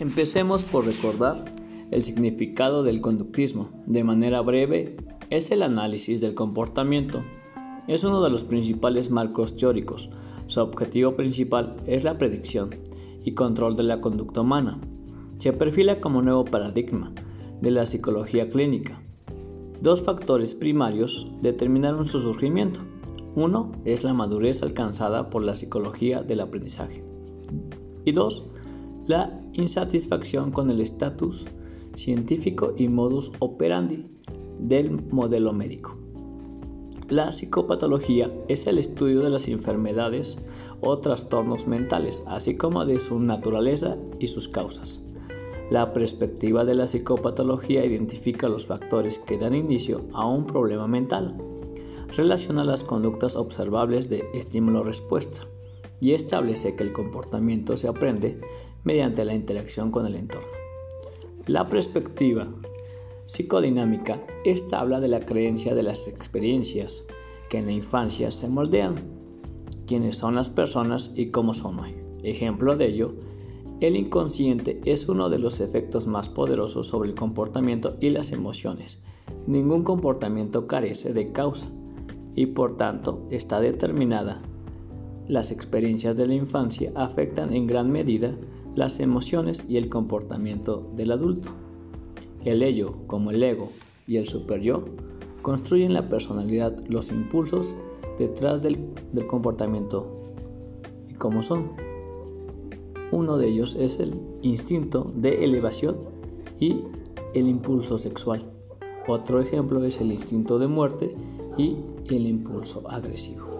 Empecemos por recordar el significado del conductismo. De manera breve, es el análisis del comportamiento. Es uno de los principales marcos teóricos. Su objetivo principal es la predicción y control de la conducta humana. Se perfila como nuevo paradigma de la psicología clínica. Dos factores primarios determinaron su surgimiento. Uno es la madurez alcanzada por la psicología del aprendizaje. Y dos, la insatisfacción con el estatus científico y modus operandi del modelo médico. La psicopatología es el estudio de las enfermedades o trastornos mentales, así como de su naturaleza y sus causas. La perspectiva de la psicopatología identifica los factores que dan inicio a un problema mental, relaciona las conductas observables de estímulo-respuesta y establece que el comportamiento se aprende mediante la interacción con el entorno. La perspectiva psicodinámica esta habla de la creencia de las experiencias que en la infancia se moldean, quiénes son las personas y cómo son hoy. Ejemplo de ello, el inconsciente es uno de los efectos más poderosos sobre el comportamiento y las emociones. Ningún comportamiento carece de causa y por tanto está determinada. Las experiencias de la infancia afectan en gran medida las emociones y el comportamiento del adulto. El ello, como el ego y el superyo, construyen la personalidad, los impulsos detrás del, del comportamiento y cómo son. Uno de ellos es el instinto de elevación y el impulso sexual. Otro ejemplo es el instinto de muerte y el impulso agresivo.